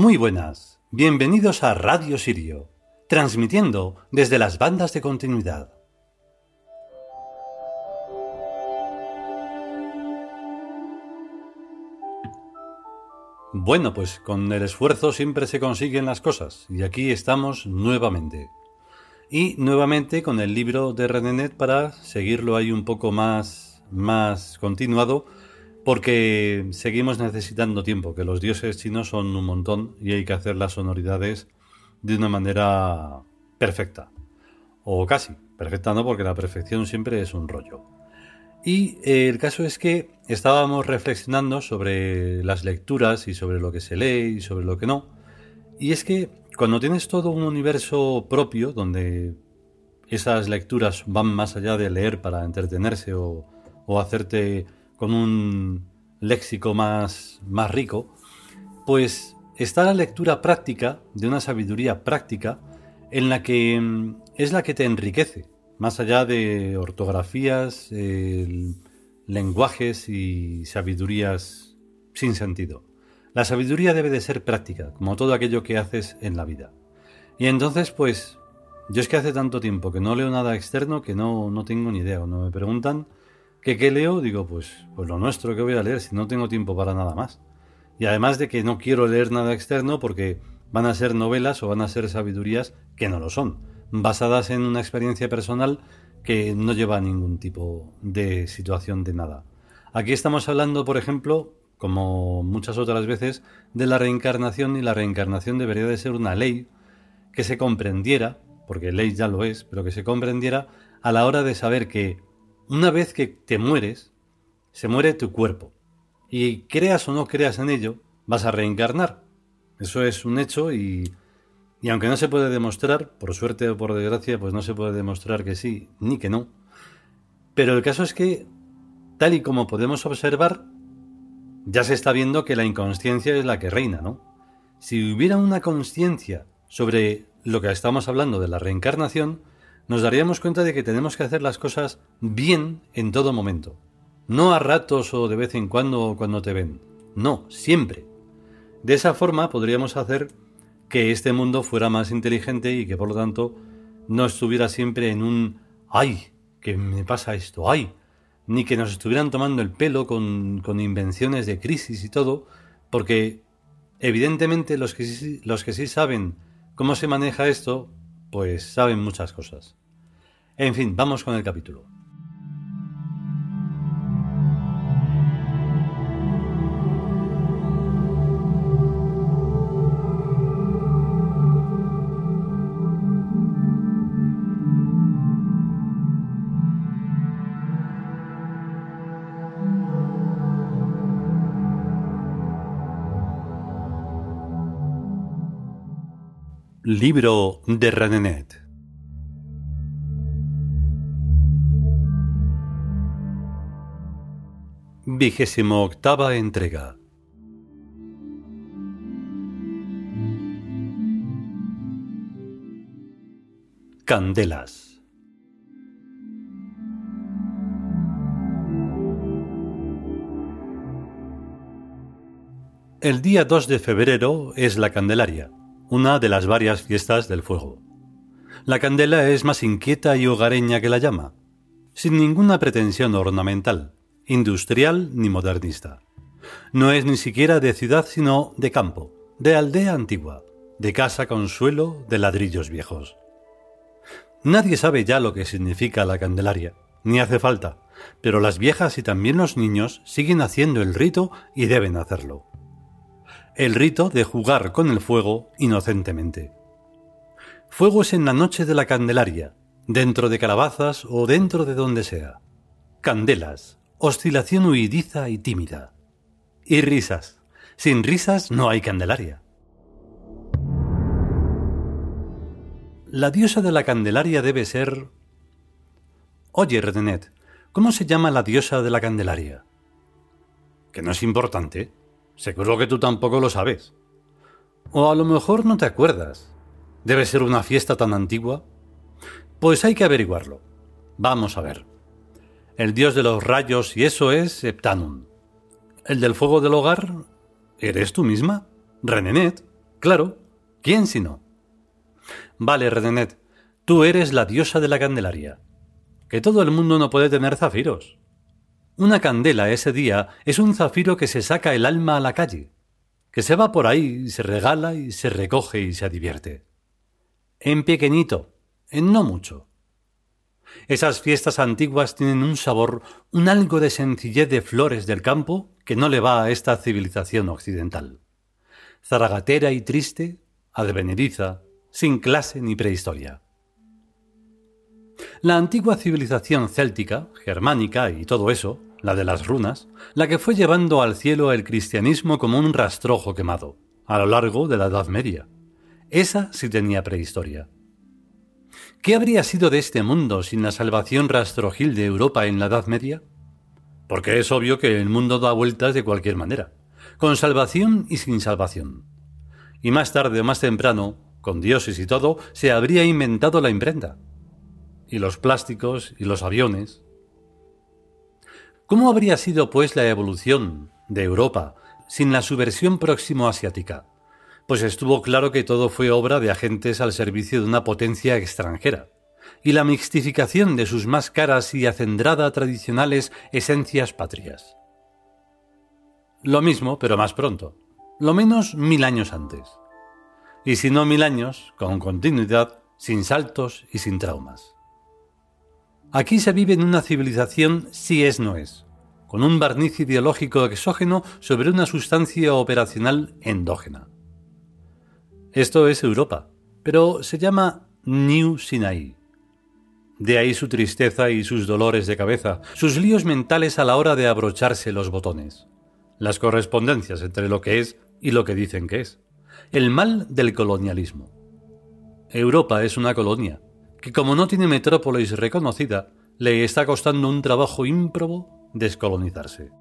Muy buenas, bienvenidos a Radio Sirio, transmitiendo desde las bandas de continuidad. Bueno, pues con el esfuerzo siempre se consiguen las cosas, y aquí estamos nuevamente. Y nuevamente con el libro de Renenet para seguirlo ahí un poco más, más continuado, porque seguimos necesitando tiempo, que los dioses chinos son un montón y hay que hacer las sonoridades de una manera perfecta. O casi, perfecta no, porque la perfección siempre es un rollo. Y eh, el caso es que estábamos reflexionando sobre las lecturas y sobre lo que se lee y sobre lo que no. Y es que cuando tienes todo un universo propio, donde esas lecturas van más allá de leer para entretenerse o, o hacerte con un léxico más, más rico, pues está la lectura práctica de una sabiduría práctica en la que mm, es la que te enriquece, más allá de ortografías, lenguajes y sabidurías sin sentido. La sabiduría debe de ser práctica, como todo aquello que haces en la vida. Y entonces, pues, yo es que hace tanto tiempo que no leo nada externo que no, no tengo ni idea. no me preguntan, ¿Qué, ¿Qué leo? Digo, pues, pues lo nuestro que voy a leer si no tengo tiempo para nada más. Y además de que no quiero leer nada externo porque van a ser novelas o van a ser sabidurías que no lo son, basadas en una experiencia personal que no lleva a ningún tipo de situación de nada. Aquí estamos hablando, por ejemplo, como muchas otras veces, de la reencarnación y la reencarnación debería de ser una ley que se comprendiera, porque ley ya lo es, pero que se comprendiera a la hora de saber que una vez que te mueres, se muere tu cuerpo. Y creas o no creas en ello, vas a reencarnar. Eso es un hecho y, y aunque no se puede demostrar, por suerte o por desgracia, pues no se puede demostrar que sí ni que no. Pero el caso es que, tal y como podemos observar, ya se está viendo que la inconsciencia es la que reina, ¿no? Si hubiera una conciencia sobre lo que estamos hablando de la reencarnación, nos daríamos cuenta de que tenemos que hacer las cosas bien en todo momento. No a ratos o de vez en cuando cuando te ven. No, siempre. De esa forma podríamos hacer que este mundo fuera más inteligente y que por lo tanto no estuviera siempre en un ¡ay! que me pasa esto! ¡ay! ni que nos estuvieran tomando el pelo con, con invenciones de crisis y todo, porque evidentemente los que, los que sí saben cómo se maneja esto, pues saben muchas cosas. En fin, vamos con el capítulo. Libro de Renenet Vigésimo entrega. Candelas. El día 2 de febrero es la Candelaria, una de las varias fiestas del fuego. La candela es más inquieta y hogareña que la llama, sin ninguna pretensión ornamental industrial ni modernista. No es ni siquiera de ciudad sino de campo, de aldea antigua, de casa con suelo de ladrillos viejos. Nadie sabe ya lo que significa la Candelaria, ni hace falta, pero las viejas y también los niños siguen haciendo el rito y deben hacerlo. El rito de jugar con el fuego inocentemente. Fuego es en la noche de la Candelaria, dentro de calabazas o dentro de donde sea. Candelas, oscilación huidiza y tímida. Y risas. Sin risas no hay Candelaria. La diosa de la Candelaria debe ser... Oye, Redenet, ¿cómo se llama la diosa de la Candelaria? Que no es importante. Seguro que tú tampoco lo sabes. O a lo mejor no te acuerdas. ¿Debe ser una fiesta tan antigua? Pues hay que averiguarlo. Vamos a ver el dios de los rayos, y eso es Septanum. El del fuego del hogar, ¿eres tú misma? Renenet. Claro, ¿quién si no? Vale, Renenet, tú eres la diosa de la Candelaria. Que todo el mundo no puede tener zafiros. Una candela ese día es un zafiro que se saca el alma a la calle, que se va por ahí y se regala y se recoge y se divierte. En pequeñito, en no mucho. Esas fiestas antiguas tienen un sabor, un algo de sencillez de flores del campo que no le va a esta civilización occidental. Zaragatera y triste, advenediza, sin clase ni prehistoria. La antigua civilización céltica, germánica y todo eso, la de las runas, la que fue llevando al cielo el cristianismo como un rastrojo quemado, a lo largo de la Edad Media. Esa sí tenía prehistoria. ¿Qué habría sido de este mundo sin la salvación rastrojil de Europa en la Edad Media? Porque es obvio que el mundo da vueltas de cualquier manera, con salvación y sin salvación. Y más tarde o más temprano, con dioses y todo, se habría inventado la imprenta. Y los plásticos y los aviones. ¿Cómo habría sido, pues, la evolución de Europa sin la subversión próximo-asiática? Pues estuvo claro que todo fue obra de agentes al servicio de una potencia extranjera, y la mixtificación de sus más caras y acendrada tradicionales esencias patrias. Lo mismo, pero más pronto, lo menos mil años antes. Y si no mil años, con continuidad, sin saltos y sin traumas. Aquí se vive en una civilización si es no es, con un barniz ideológico exógeno sobre una sustancia operacional endógena. Esto es Europa, pero se llama New Sinai. De ahí su tristeza y sus dolores de cabeza, sus líos mentales a la hora de abrocharse los botones, las correspondencias entre lo que es y lo que dicen que es, el mal del colonialismo. Europa es una colonia, que como no tiene metrópolis reconocida, le está costando un trabajo ímprobo descolonizarse.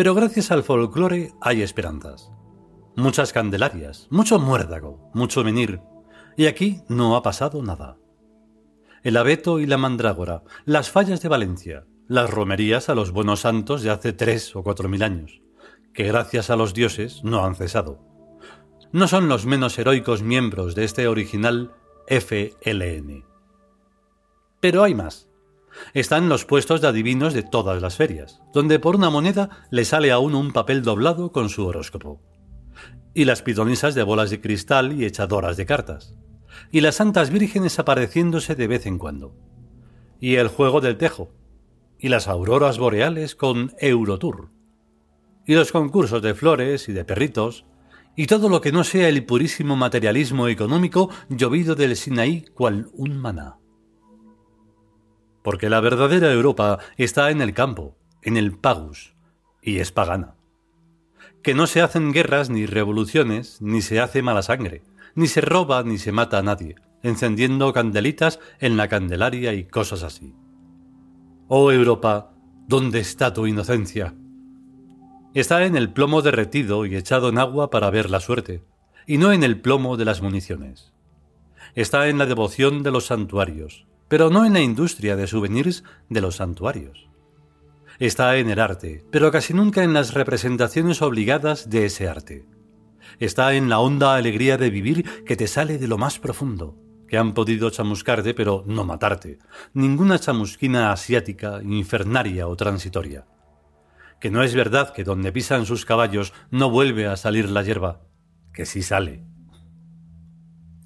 Pero gracias al folclore hay esperanzas. Muchas candelarias, mucho muérdago, mucho venir. Y aquí no ha pasado nada. El abeto y la mandrágora, las fallas de Valencia, las romerías a los buenos santos de hace tres o cuatro mil años, que gracias a los dioses no han cesado. No son los menos heroicos miembros de este original FLN. Pero hay más están los puestos de adivinos de todas las ferias, donde por una moneda le sale a uno un papel doblado con su horóscopo. Y las pidonisas de bolas de cristal y echadoras de cartas. Y las santas vírgenes apareciéndose de vez en cuando. Y el juego del tejo. Y las auroras boreales con Eurotour. Y los concursos de flores y de perritos. Y todo lo que no sea el purísimo materialismo económico llovido del Sinaí cual un maná porque la verdadera Europa está en el campo, en el pagus, y es pagana. Que no se hacen guerras ni revoluciones, ni se hace mala sangre, ni se roba ni se mata a nadie, encendiendo candelitas en la Candelaria y cosas así. Oh Europa, ¿dónde está tu inocencia? Está en el plomo derretido y echado en agua para ver la suerte, y no en el plomo de las municiones. Está en la devoción de los santuarios, pero no en la industria de souvenirs de los santuarios. Está en el arte, pero casi nunca en las representaciones obligadas de ese arte. Está en la honda alegría de vivir que te sale de lo más profundo, que han podido chamuscarte pero no matarte, ninguna chamusquina asiática, infernaria o transitoria. Que no es verdad que donde pisan sus caballos no vuelve a salir la hierba, que sí sale.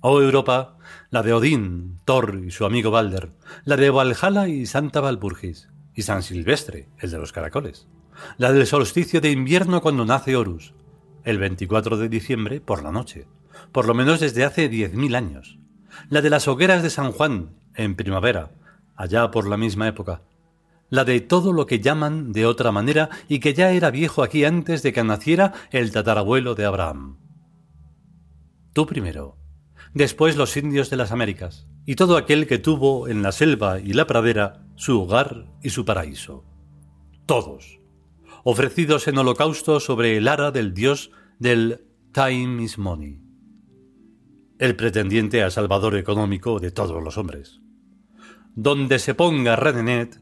Oh Europa, la de Odín, Thor y su amigo Balder, la de Valhalla y Santa Valpurgis, y San Silvestre, el de los caracoles, la del solsticio de invierno cuando nace Horus, el 24 de diciembre por la noche, por lo menos desde hace diez mil años, la de las hogueras de San Juan, en primavera, allá por la misma época, la de todo lo que llaman de otra manera y que ya era viejo aquí antes de que naciera el tatarabuelo de Abraham. Tú primero, después los indios de las Américas, y todo aquel que tuvo en la selva y la pradera su hogar y su paraíso. Todos, ofrecidos en holocausto sobre el ara del dios del Time is Money, el pretendiente a salvador económico de todos los hombres. Donde se ponga Redenet,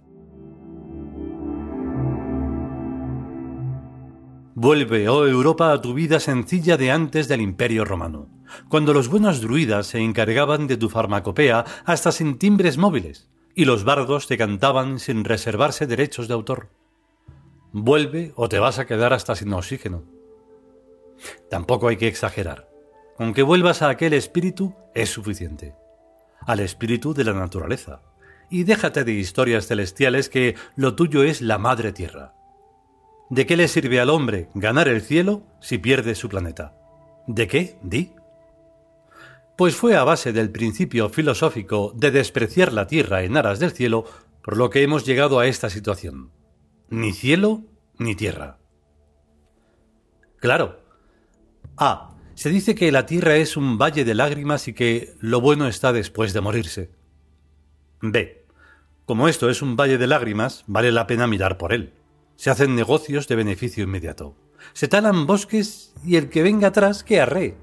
Vuelve, oh Europa, a tu vida sencilla de antes del Imperio Romano, cuando los buenos druidas se encargaban de tu farmacopea hasta sin timbres móviles, y los bardos te cantaban sin reservarse derechos de autor. Vuelve o te vas a quedar hasta sin oxígeno. Tampoco hay que exagerar. Con que vuelvas a aquel espíritu es suficiente. Al espíritu de la naturaleza. Y déjate de historias celestiales que lo tuyo es la madre tierra. ¿De qué le sirve al hombre ganar el cielo si pierde su planeta? ¿De qué? Di. Pues fue a base del principio filosófico de despreciar la tierra en aras del cielo por lo que hemos llegado a esta situación. Ni cielo ni tierra. Claro. A. Se dice que la tierra es un valle de lágrimas y que lo bueno está después de morirse. B. Como esto es un valle de lágrimas, vale la pena mirar por él se hacen negocios de beneficio inmediato. Se talan bosques y el que venga atrás que arre.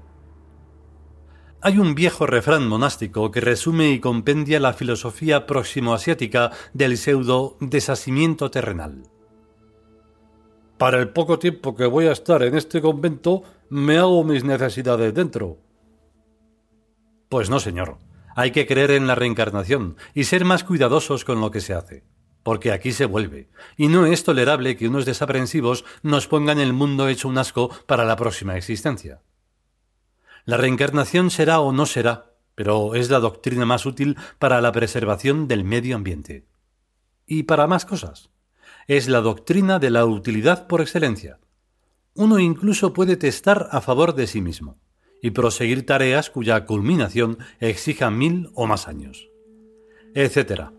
Hay un viejo refrán monástico que resume y compendia la filosofía próximo-asiática del pseudo desasimiento terrenal. Para el poco tiempo que voy a estar en este convento, me hago mis necesidades dentro. Pues no, señor. Hay que creer en la reencarnación y ser más cuidadosos con lo que se hace porque aquí se vuelve, y no es tolerable que unos desaprensivos nos pongan el mundo hecho un asco para la próxima existencia. La reencarnación será o no será, pero es la doctrina más útil para la preservación del medio ambiente. Y para más cosas. Es la doctrina de la utilidad por excelencia. Uno incluso puede testar a favor de sí mismo y proseguir tareas cuya culminación exija mil o más años, etcétera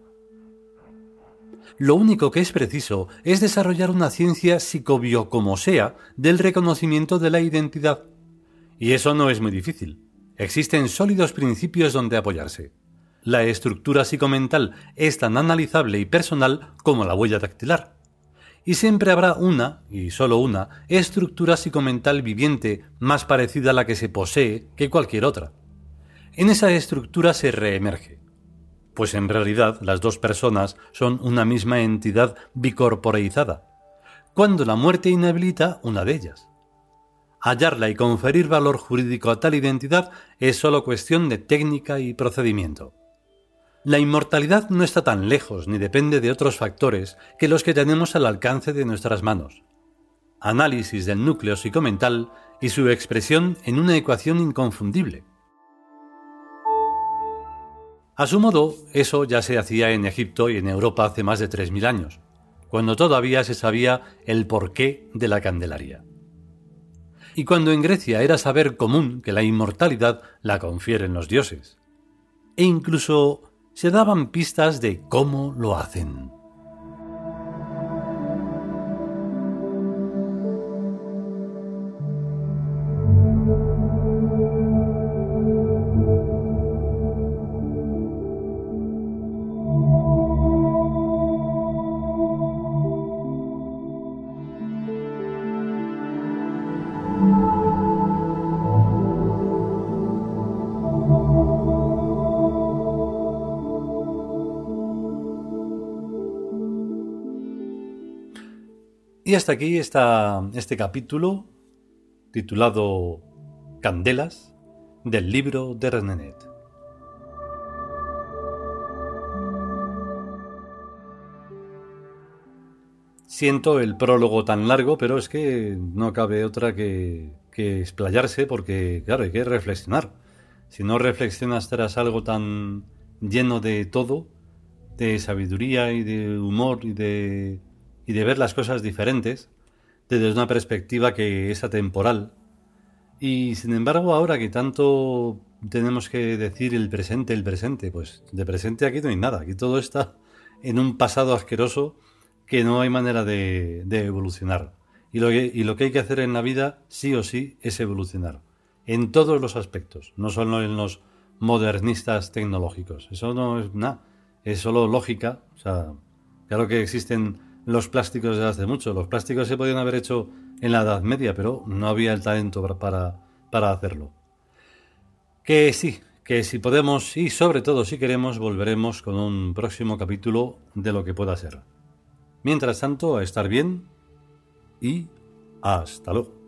lo único que es preciso es desarrollar una ciencia psicobio como sea del reconocimiento de la identidad. Y eso no es muy difícil. Existen sólidos principios donde apoyarse. La estructura psicomental es tan analizable y personal como la huella dactilar. Y siempre habrá una, y solo una, estructura psicomental viviente más parecida a la que se posee que cualquier otra. En esa estructura se reemerge pues en realidad las dos personas son una misma entidad bicorporeizada, cuando la muerte inhabilita una de ellas. Hallarla y conferir valor jurídico a tal identidad es solo cuestión de técnica y procedimiento. La inmortalidad no está tan lejos ni depende de otros factores que los que tenemos al alcance de nuestras manos. Análisis del núcleo psicomental y su expresión en una ecuación inconfundible. A su modo, eso ya se hacía en Egipto y en Europa hace más de 3.000 años, cuando todavía se sabía el porqué de la Candelaria. Y cuando en Grecia era saber común que la inmortalidad la confieren los dioses. E incluso se daban pistas de cómo lo hacen. Y hasta aquí está este capítulo titulado Candelas del libro de Renenet. Siento el prólogo tan largo, pero es que no cabe otra que, que explayarse porque, claro, hay que reflexionar. Si no reflexionas tras algo tan lleno de todo, de sabiduría y de humor y de y de ver las cosas diferentes desde una perspectiva que es atemporal. Y sin embargo, ahora que tanto tenemos que decir el presente, el presente, pues de presente aquí no hay nada, aquí todo está en un pasado asqueroso que no hay manera de, evolucionar. Y lo, que, y lo que hay que hacer en la vida, sí o sí, es evolucionar. En todos los aspectos, no solo en los modernistas tecnológicos. Eso no es nada, es solo lógica. O sea, claro que existen los plásticos de hace mucho. Los plásticos se podían haber hecho en la Edad Media, pero no había el talento para, para hacerlo. Que sí, que si podemos y sobre todo si queremos, volveremos con un próximo capítulo de lo que pueda ser. Mientras tanto, a estar bien y Hasta luego.